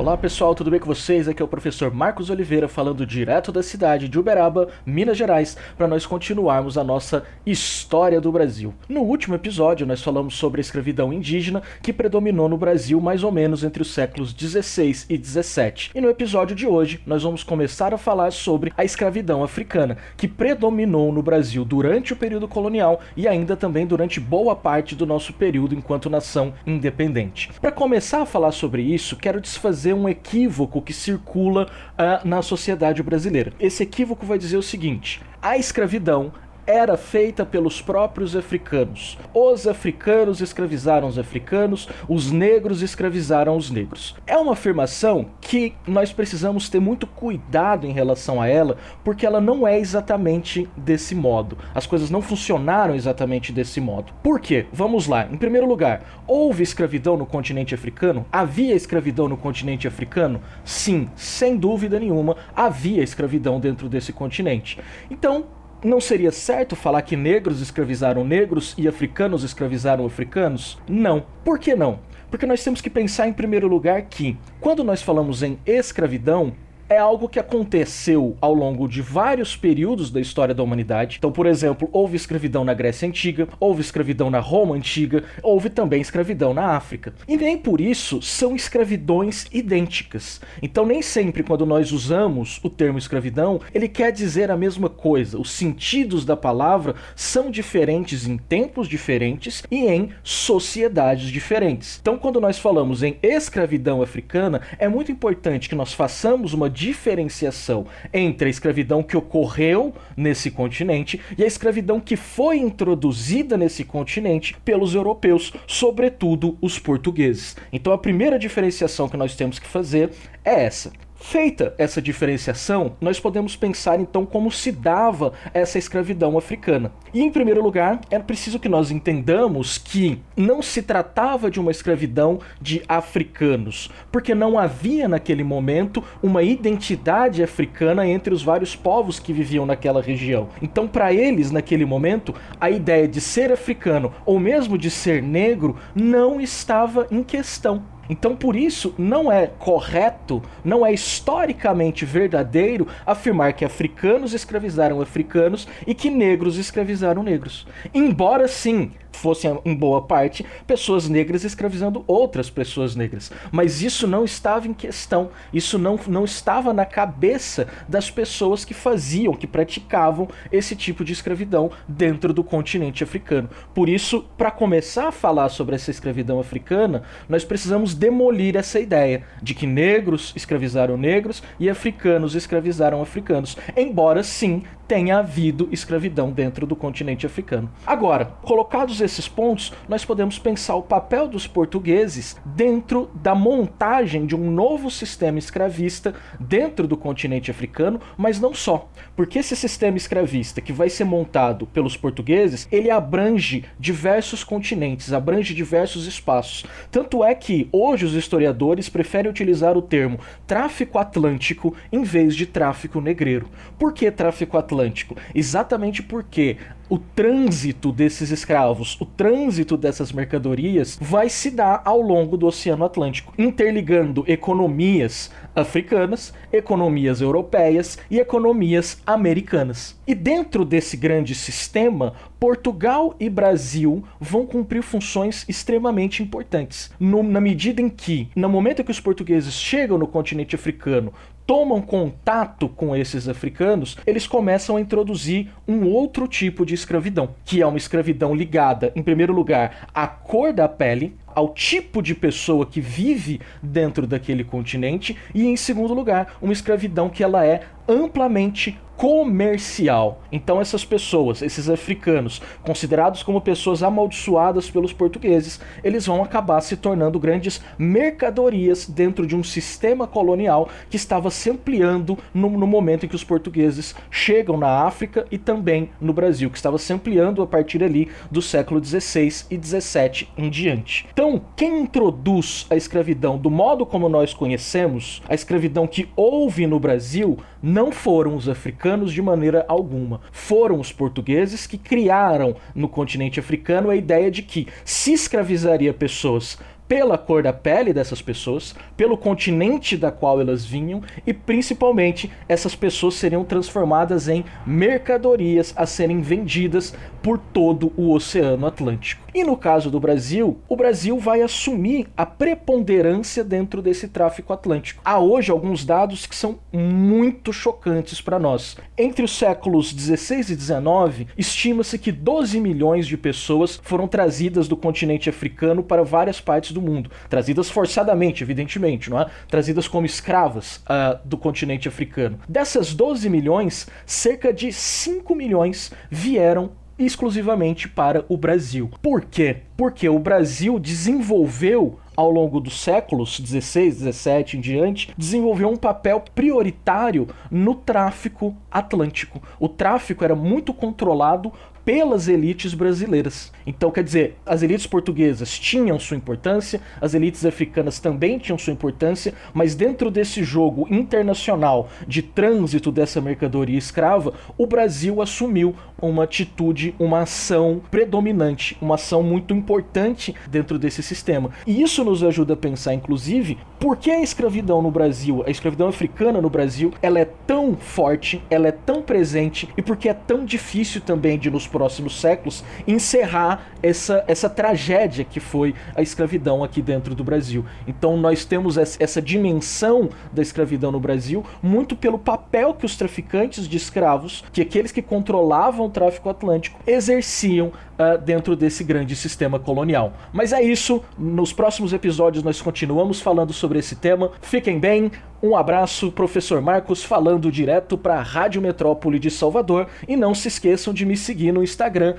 Olá pessoal, tudo bem com vocês? Aqui é o professor Marcos Oliveira falando direto da cidade de Uberaba, Minas Gerais, para nós continuarmos a nossa história do Brasil. No último episódio, nós falamos sobre a escravidão indígena que predominou no Brasil mais ou menos entre os séculos 16 e 17. E no episódio de hoje, nós vamos começar a falar sobre a escravidão africana, que predominou no Brasil durante o período colonial e ainda também durante boa parte do nosso período enquanto nação independente. Para começar a falar sobre isso, quero desfazer um equívoco que circula uh, na sociedade brasileira. Esse equívoco vai dizer o seguinte: a escravidão era feita pelos próprios africanos. Os africanos escravizaram os africanos, os negros escravizaram os negros. É uma afirmação que nós precisamos ter muito cuidado em relação a ela, porque ela não é exatamente desse modo. As coisas não funcionaram exatamente desse modo. Por quê? Vamos lá. Em primeiro lugar, houve escravidão no continente africano? Havia escravidão no continente africano? Sim, sem dúvida nenhuma, havia escravidão dentro desse continente. Então, não seria certo falar que negros escravizaram negros e africanos escravizaram africanos? Não. Por que não? Porque nós temos que pensar em primeiro lugar que, quando nós falamos em escravidão, é algo que aconteceu ao longo de vários períodos da história da humanidade. Então, por exemplo, houve escravidão na Grécia Antiga, houve escravidão na Roma Antiga, houve também escravidão na África. E nem por isso são escravidões idênticas. Então, nem sempre quando nós usamos o termo escravidão, ele quer dizer a mesma coisa. Os sentidos da palavra são diferentes em tempos diferentes e em sociedades diferentes. Então, quando nós falamos em escravidão africana, é muito importante que nós façamos uma diferenciação entre a escravidão que ocorreu nesse continente e a escravidão que foi introduzida nesse continente pelos europeus, sobretudo os portugueses. Então a primeira diferenciação que nós temos que fazer é essa. Feita essa diferenciação, nós podemos pensar então como se dava essa escravidão africana. E em primeiro lugar, é preciso que nós entendamos que não se tratava de uma escravidão de africanos, porque não havia naquele momento uma identidade africana entre os vários povos que viviam naquela região. Então, para eles, naquele momento, a ideia de ser africano ou mesmo de ser negro não estava em questão. Então, por isso, não é correto, não é historicamente verdadeiro afirmar que africanos escravizaram africanos e que negros escravizaram negros. Embora sim fossem, em boa parte, pessoas negras escravizando outras pessoas negras. Mas isso não estava em questão, isso não, não estava na cabeça das pessoas que faziam, que praticavam esse tipo de escravidão dentro do continente africano. Por isso, para começar a falar sobre essa escravidão africana, nós precisamos demolir essa ideia de que negros escravizaram negros e africanos escravizaram africanos. Embora sim tenha havido escravidão dentro do continente africano. Agora, colocados esses pontos, nós podemos pensar o papel dos portugueses dentro da montagem de um novo sistema escravista dentro do continente africano, mas não só. Porque esse sistema escravista que vai ser montado pelos portugueses, ele abrange diversos continentes, abrange diversos espaços. Tanto é que hoje os historiadores preferem utilizar o termo tráfico atlântico em vez de tráfico negreiro. Por que tráfico atlântico? Atlântico, exatamente porque o trânsito desses escravos, o trânsito dessas mercadorias vai se dar ao longo do Oceano Atlântico, interligando economias africanas, economias europeias e economias americanas. E dentro desse grande sistema, Portugal e Brasil vão cumprir funções extremamente importantes. No, na medida em que, no momento que os portugueses chegam no continente africano, tomam contato com esses africanos, eles começam a introduzir um outro tipo de escravidão, que é uma escravidão ligada, em primeiro lugar, à cor da pele, ao tipo de pessoa que vive dentro daquele continente e em segundo lugar, uma escravidão que ela é amplamente comercial. Então essas pessoas, esses africanos, considerados como pessoas amaldiçoadas pelos portugueses, eles vão acabar se tornando grandes mercadorias dentro de um sistema colonial que estava se ampliando no, no momento em que os portugueses chegam na África e também no Brasil, que estava se ampliando a partir ali do século XVI e XVII em diante. Então, quem introduz a escravidão do modo como nós conhecemos, a escravidão que houve no Brasil, não foram os africanos de maneira alguma. Foram os portugueses que criaram no continente africano a ideia de que se escravizaria pessoas pela cor da pele dessas pessoas, pelo continente da qual elas vinham e principalmente essas pessoas seriam transformadas em mercadorias a serem vendidas por todo o Oceano Atlântico. E no caso do Brasil, o Brasil vai assumir a preponderância dentro desse tráfico atlântico. Há hoje alguns dados que são muito chocantes para nós. Entre os séculos 16 e 19, estima-se que 12 milhões de pessoas foram trazidas do continente africano para várias partes do do mundo, trazidas forçadamente, evidentemente, não é? Trazidas como escravas uh, do continente africano. Dessas 12 milhões, cerca de 5 milhões vieram exclusivamente para o Brasil. Por quê? Porque o Brasil desenvolveu ao longo dos séculos 16, 17 em diante, desenvolveu um papel prioritário no tráfico atlântico. O tráfico era muito controlado pelas elites brasileiras. Então, quer dizer, as elites portuguesas tinham sua importância, as elites africanas também tinham sua importância, mas dentro desse jogo internacional de trânsito dessa mercadoria escrava, o Brasil assumiu uma atitude, uma ação predominante, uma ação muito importante dentro desse sistema. E isso nos ajuda a pensar, inclusive, por que a escravidão no Brasil, a escravidão africana no Brasil, ela é tão forte, ela é tão presente e por que é tão difícil também de nos próximos séculos encerrar essa, essa tragédia que foi a escravidão aqui dentro do Brasil. Então nós temos essa dimensão da escravidão no Brasil muito pelo papel que os traficantes de escravos, que aqueles que controlavam o tráfico atlântico, exerciam uh, dentro desse grande sistema colonial. Mas é isso, nos próximos episódios nós continuamos falando sobre esse tema. Fiquem bem, um abraço, professor Marcos, falando direto para a Rádio Metrópole de Salvador. E não se esqueçam de me seguir no Instagram,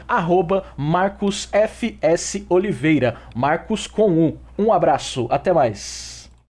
MarcosFSOliveira, Marcos com um. Um abraço, até mais.